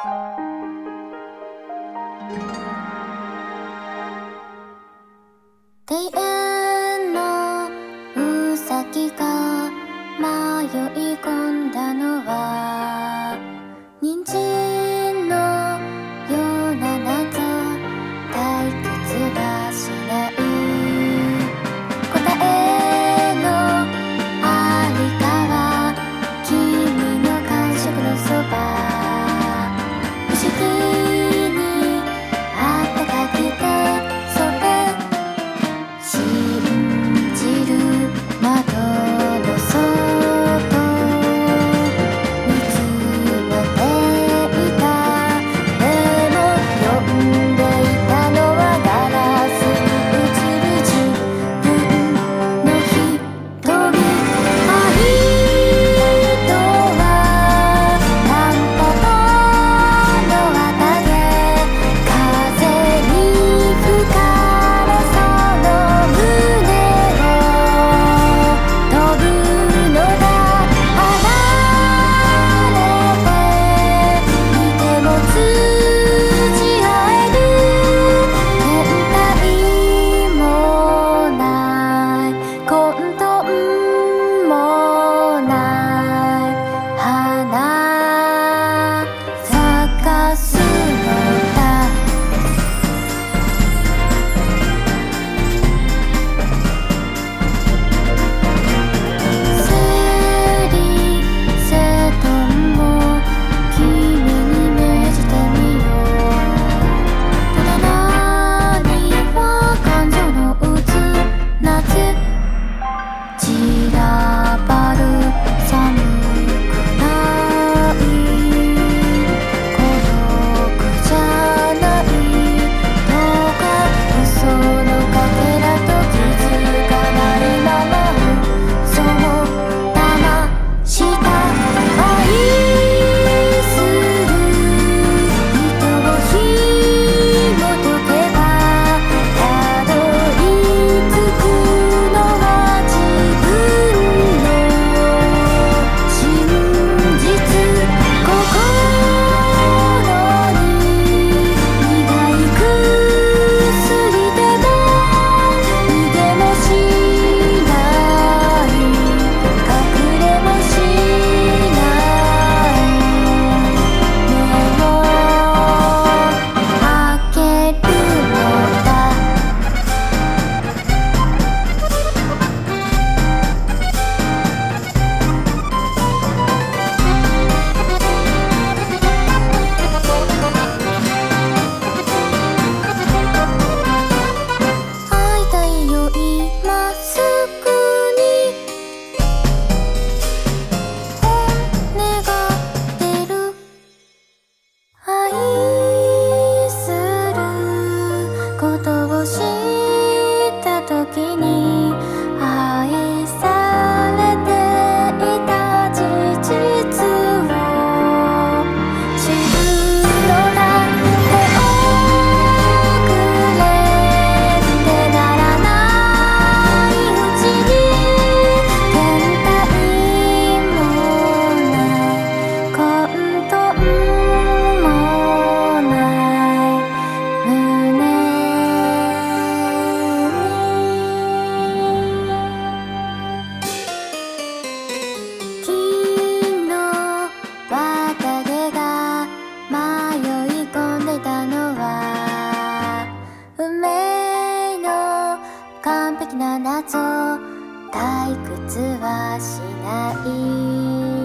庭園のうさが迷い込んだのは謎退屈はしない。